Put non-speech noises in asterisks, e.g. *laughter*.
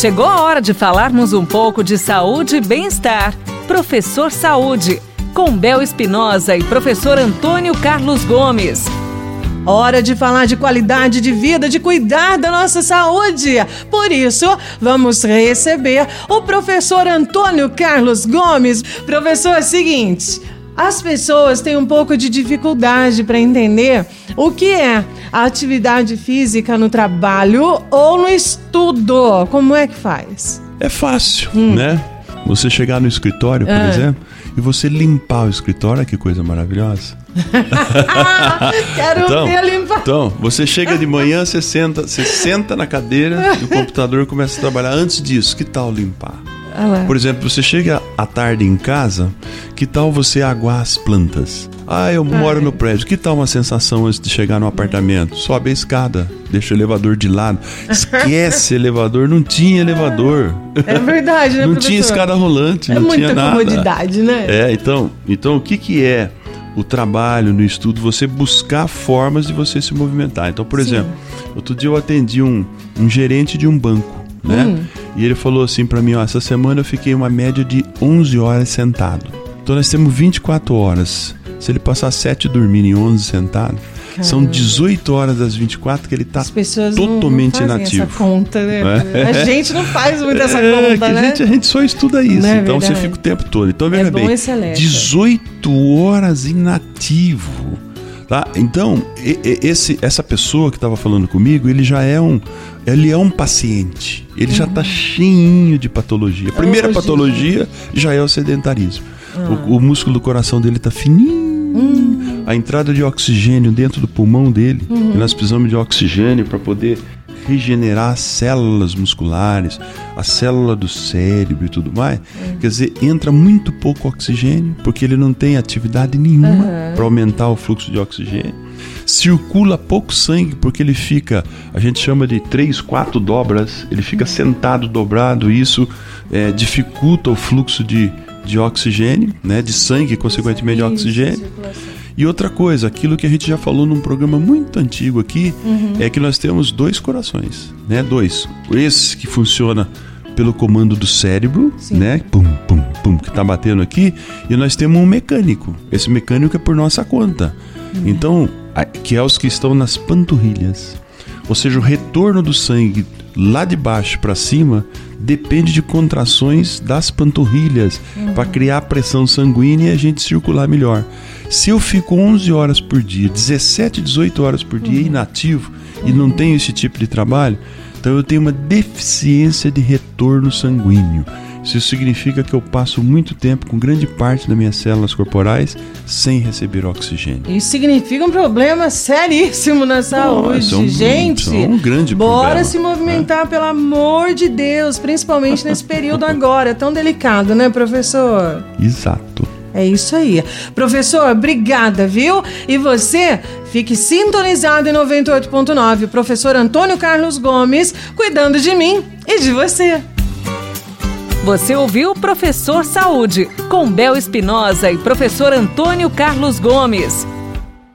Chegou a hora de falarmos um pouco de saúde e bem-estar. Professor Saúde, com Bel Espinosa e professor Antônio Carlos Gomes. Hora de falar de qualidade de vida, de cuidar da nossa saúde. Por isso, vamos receber o professor Antônio Carlos Gomes. Professor, é o seguinte. As pessoas têm um pouco de dificuldade para entender o que é a atividade física no trabalho ou no estudo. Como é que faz? É fácil, hum. né? Você chegar no escritório, por ah. exemplo, e você limpar o escritório, que coisa maravilhosa. *laughs* Quero então, ver limpar. Então, você chega de manhã, você senta, você senta na cadeira e o computador começa a trabalhar. Antes disso, que tal limpar? Ah, Por exemplo, você chega à tarde em casa, que tal você aguar as plantas? Ah, eu moro no prédio. Que tal uma sensação antes de chegar no apartamento? Sobe a escada, deixa o elevador de lado. Esquece *laughs* elevador, não tinha elevador. É verdade, né, *laughs* Não professor? tinha escada rolante, é não tinha nada. É muita comodidade, né? É, então, então o que que é o trabalho no estudo? Você buscar formas de você se movimentar. Então, por Sim. exemplo, outro dia eu atendi um, um gerente de um banco né? Hum. E ele falou assim para mim, ó, essa semana eu fiquei uma média de 11 horas sentado. Então nós temos 24 horas. Se ele passar 7 dormindo e 11 sentado, Caramba. são 18 horas das 24 que ele tá totalmente não, não inativo. Essa conta, né? É. A gente não faz muito essa é, conta, né? A gente, a gente só estuda isso, é então verdade. você fica o tempo todo. Então veja é bem, 18 horas inativo. Tá? Então, esse, essa pessoa que estava falando comigo, ele já é um, ele é um paciente. Ele uhum. já está cheinho de patologia. A primeira oh, patologia já é o sedentarismo. Ah. O, o, músculo do coração dele está fininho. Uhum. A entrada de oxigênio dentro do pulmão dele. Uhum. E nós precisamos de oxigênio para poder regenerar as células musculares, a célula do cérebro e tudo mais. Uhum. Quer dizer, entra muito pouco oxigênio, porque ele não tem atividade nenhuma uhum. para aumentar o fluxo de oxigênio. Circula pouco sangue, porque ele fica, a gente chama de três, quatro dobras, ele fica sentado dobrado, e isso é, dificulta o fluxo de, de oxigênio, né, de sangue, consequentemente de oxigênio. E outra coisa, aquilo que a gente já falou num programa muito antigo aqui, uhum. é que nós temos dois corações, né? Dois. Esse que funciona pelo comando do cérebro, Sim. né? Pum, pum, pum, que tá batendo aqui, e nós temos um mecânico. Esse mecânico é por nossa conta. Uhum. Então, que é os que estão nas panturrilhas. Ou seja, o retorno do sangue lá de baixo para cima depende de contrações das panturrilhas uhum. para criar pressão sanguínea e a gente circular melhor. Se eu fico 11 horas por dia, 17, 18 horas por dia uhum. inativo e não tenho esse tipo de trabalho, então eu tenho uma deficiência de retorno sanguíneo. Isso significa que eu passo muito tempo com grande parte das minhas células corporais sem receber oxigênio. Isso significa um problema seríssimo na saúde, um, gente. É um grande bora problema. Bora se movimentar, é. pelo amor de Deus, principalmente nesse período agora, tão delicado, né, professor? Exato. É isso aí. Professor, obrigada, viu? E você, fique sintonizado em 98.9. Professor Antônio Carlos Gomes, cuidando de mim e de você. Você ouviu Professor Saúde, com Bel Espinosa e professor Antônio Carlos Gomes.